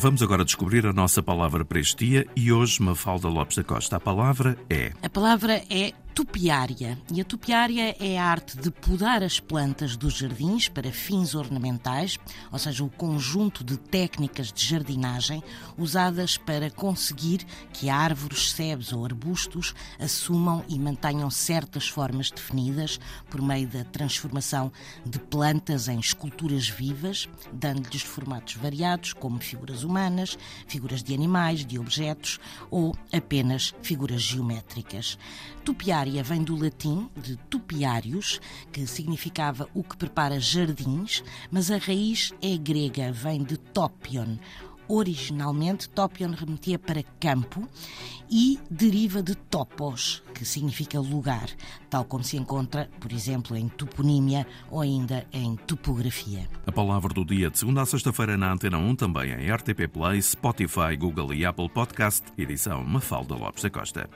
Vamos agora descobrir a nossa palavra para este dia e hoje, Mafalda Lopes da Costa. A palavra é. A palavra é tupiária. E a tupiária é a arte de podar as plantas dos jardins para fins ornamentais, ou seja, o conjunto de técnicas de jardinagem usadas para conseguir que árvores, sebes ou arbustos assumam e mantenham certas formas definidas por meio da transformação de plantas em esculturas vivas, dando-lhes formatos variados, como figuras humanas, figuras de animais, de objetos ou apenas figuras geométricas. Vem do latim de tupiários, que significava o que prepara jardins, mas a raiz é grega, vem de topion. Originalmente, topion remetia para campo e deriva de topos, que significa lugar, tal como se encontra, por exemplo, em toponímia ou ainda em topografia. A palavra do dia de segunda a sexta-feira na Antena 1, também em RTP Play, Spotify, Google e Apple Podcast, edição Mafalda Lopes da Costa.